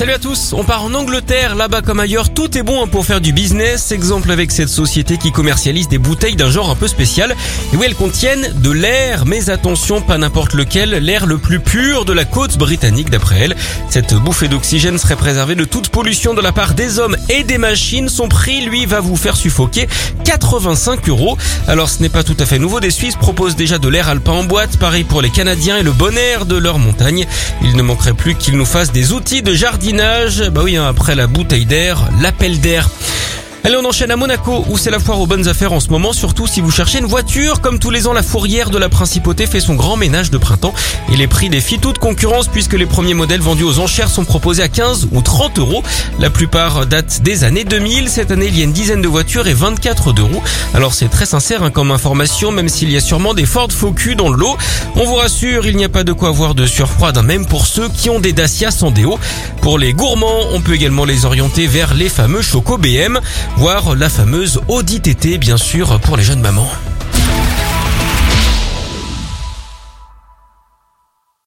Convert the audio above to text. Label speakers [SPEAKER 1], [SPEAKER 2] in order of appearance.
[SPEAKER 1] Salut à tous, on part en Angleterre, là-bas comme ailleurs, tout est bon hein, pour faire du business. Exemple avec cette société qui commercialise des bouteilles d'un genre un peu spécial. Et où elles contiennent de l'air, mais attention, pas n'importe lequel, l'air le plus pur de la côte britannique d'après elle. Cette bouffée d'oxygène serait préservée de toute pollution de la part des hommes et des machines. Son prix, lui, va vous faire suffoquer 85 euros. Alors ce n'est pas tout à fait nouveau, des Suisses proposent déjà de l'air alpin en boîte, pareil pour les Canadiens et le bon air de leur montagne. Il ne manquerait plus qu'ils nous fassent des outils de bah oui, hein, après la bouteille d'air, l'appel d'air. Allez, on enchaîne à Monaco, où c'est la foire aux bonnes affaires en ce moment, surtout si vous cherchez une voiture. Comme tous les ans, la fourrière de la principauté fait son grand ménage de printemps. Et les prix défient toute concurrence puisque les premiers modèles vendus aux enchères sont proposés à 15 ou 30 euros. La plupart datent des années 2000. Cette année, il y a une dizaine de voitures et 24 d'euros. Alors c'est très sincère hein, comme information, même s'il y a sûrement des Ford Focus dans le lot. On vous rassure, il n'y a pas de quoi avoir de surfroid, hein, même pour ceux qui ont des Dacia sans déo. Pour les gourmands, on peut également les orienter vers les fameux Choco BM voire la fameuse Audi TT bien sûr pour les jeunes mamans.